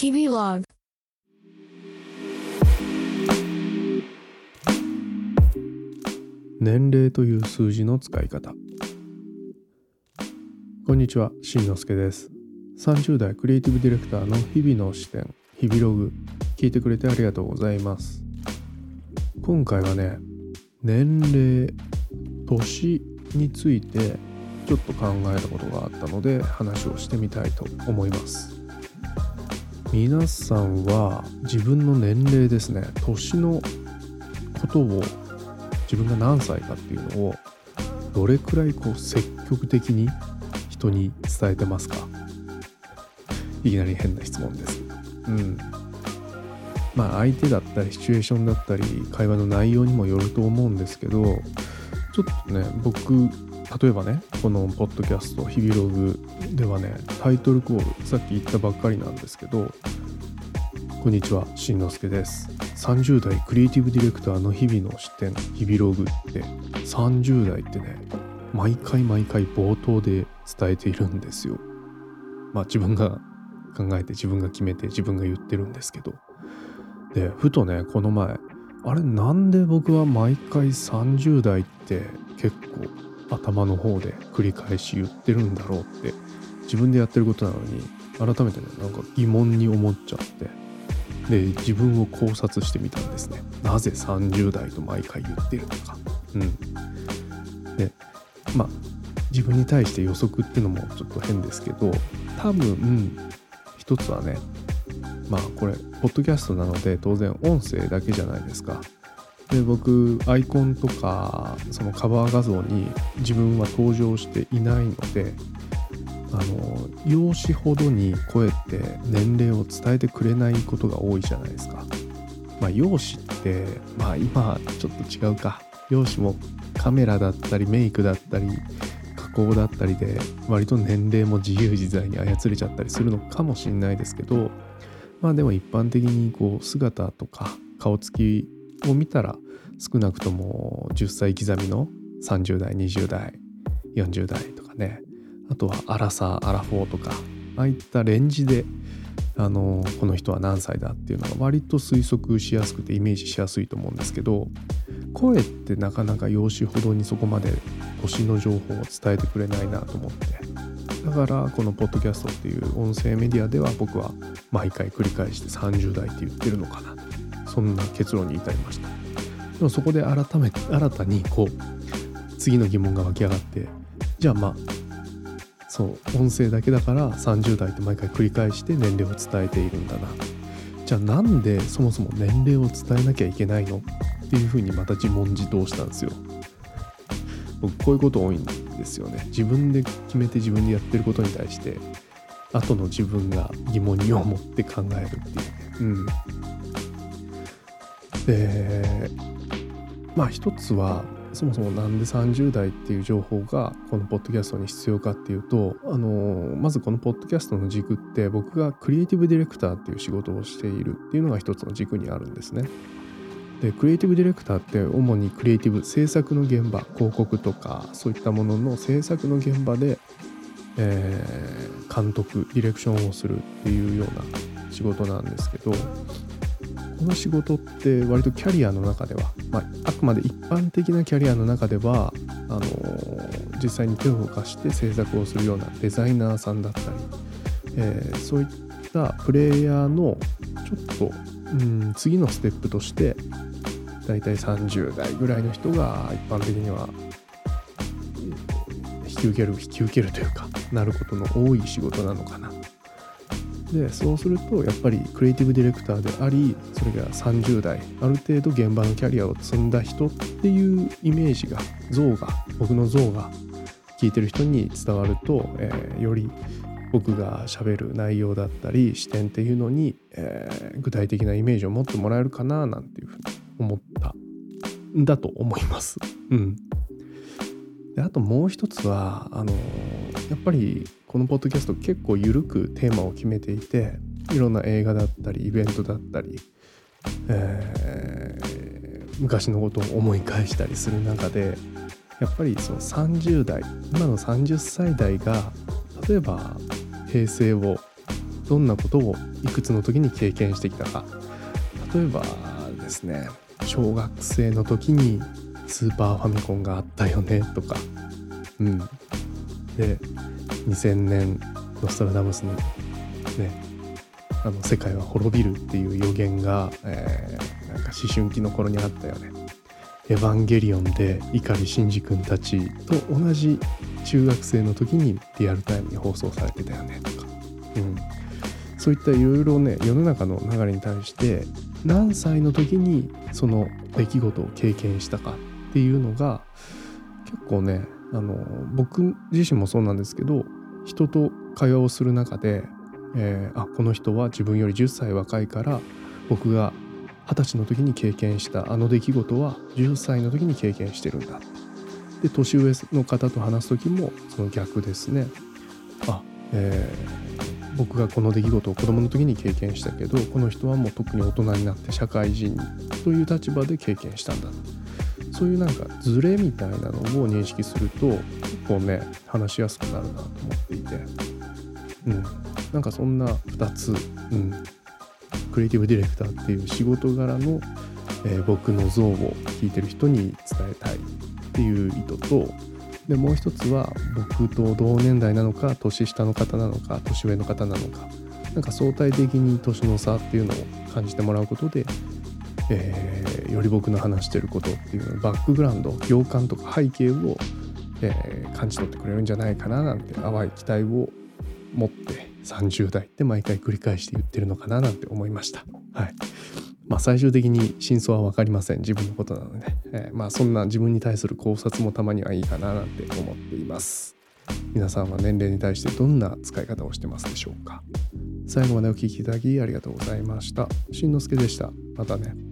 日々ログ年齢という数字の使い方。こんにちはしんのすけです。30代クリエイティブディレクターの日々の視点日々ログ聞いてくれてありがとうございます。今回はね年齢年についてちょっと考えたことがあったので話をしてみたいと思います。皆さんは自分の年齢ですね年のことを自分が何歳かっていうのをどれくらいこう積極的に人に伝えてますか？いきなり変な質問です。うん。まあ相手だったりシチュエーションだったり会話の内容にもよると思うんですけどちょっとね僕例えばねこのポッドキャスト「日々ログ」ではねタイトルコールさっき言ったばっかりなんですけど「こんにちはしんのすけです」30代クリエイティブディレクターの日々の視点日々ログって30代ってね毎回毎回冒頭で伝えているんですよ。まあ自分が考えて自分が決めて自分が言ってるんですけど。でふとねこの前あれなんで僕は毎回30代って結構頭の方で繰り返し言ってるんだろうって自分でやってることなのに改めてねなんか疑問に思っちゃって。で自分を考察してみたんですね。なぜ30代と毎回言ってるのか。うん。でまあ自分に対して予測っていうのもちょっと変ですけど多分一つはねまあこれポッドキャストなので当然音声だけじゃないですか。で僕アイコンとかそのカバー画像に自分は登場していないのであの容姿ほどに声って年齢を伝えてくれないことが多いじゃないですか。まあ容姿ってまあ今ちょっと違うか容姿もカメラだったりメイクだったり加工だったりで割と年齢も自由自在に操れちゃったりするのかもしれないですけどまあでも一般的にこう姿とか顔つきを見たら少なくとも10歳刻みの30代20代40代とかね。あとはアラサーアラフォーとか。ああいったレンジであのこの人は何歳だっていうのが割と推測しやすくてイメージしやすいと思うんですけど声ってなかなか容姿ほどにそこまで年の情報を伝えてくれないなと思って。だからこのポッドキャストっていう音声メディアでは僕は毎回繰り返して30代って言ってるのかな。そんな結論に至りました。でもそこで改めて新たにこう次の疑問が湧き上がってじゃあまあそう音声だけだから30代って毎回繰り返して年齢を伝えているんだな。じゃあなんでそもそも年齢を伝えなきゃいけないの？っていうふうにまた自問自答したんですよ。僕こういうこと多いんですよね。自分で決めて自分でやってることに対して後の自分が疑問に思って考えるっていう。ねうん。でまあ一つはそもそもなんで30代っていう情報がこのポッドキャストに必要かっていうとあのまずこのポッドキャストの軸って僕がクリエイティブディレクターっていう仕事をしているっていうのが一つの軸にあるんですね。でクリエイティブディレクターって主にクリエイティブ制作の現場広告とかそういったものの制作の現場で、えー、監督ディレクションをするっていうような仕事なんですけどこの仕事って割とキャリアの中では、まあ、あくまで一般的なキャリアの中ではあのー、実際に手を動かして制作をするようなデザイナーさんだったり、えー、そういったプレイヤーのちょっと、うん、次のステップとして大体30代ぐらいの人が一般的には引き受ける引き受けるというかなることの多い仕事なのかな。でそうするとやっぱりクリエイティブディレクターでありそれが30代ある程度現場のキャリアを積んだ人っていうイメージが像が僕の像が聞いてる人に伝わると、えー、より僕がしゃべる内容だったり視点っていうのに、えー、具体的なイメージを持ってもらえるかななんていうふうに思ったんだと思います。うん、であともう一つはあのやっぱりこのポッドキャスト結構緩くテーマを決めていていろんな映画だったりイベントだったり、えー、昔のことを思い返したりする中でやっぱりその30代今の30歳代が例えば平成をどんなことをいくつの時に経験してきたか。例えばですね小学生の時にスーパーファミコンがあったよねとか。うん。で2000年ノストラダムスにねあの世界は滅びるっていう予言が、えー、なんか思春期の頃にあったよね。エヴァンゲリオンで碇シンジ君たちと同じ中学生の時にリアルタイムに放送されてたよねとか、うん、そういったいろいろね世の中の流れに対して何歳の時にその出来事を経験したかっていうのが結構ねあの僕自身もそうなんですけど人と会話をする中でえー、あこの人は自分より10歳若いから僕が二十歳の時に経験したあの出来事は10歳の時に経験してるんだ。で年上の方と話す時もその逆ですね。あ、えー、僕がこの出来事を子供の時に経験したけどこの人はもう特に大人になって社会人という立場で経験したんだそういうなんかズレみたいなのを認識すると結構ね話しやすくなるなと思っていて。うん。なんかそんな2つ、うん、クリエイティブディレクターっていう仕事柄の、えー、僕の像を聞いてる人に伝えたいっていう意図とでもう一つは僕と同年代なのか年下の方なのか年上の方なのかなんか相対的に年の差っていうのを感じてもらうことで、えー、より僕の話してることっていうのバックグラウンド行間とか背景を、えー、感じ取ってくれるんじゃないかななんて淡い期待を持って30代って毎回繰り返して言ってるのかななんて思いました。はい。まあ最終的に真相は分かりません。自分のことなので、えー、まあそんな自分に対する考察もたまにはいいかななんて思っています。皆さんは年齢に対してどんな使い方をしてますでしょうか最後までお聴きいただきありがとうございました。しんのすけでした。またね。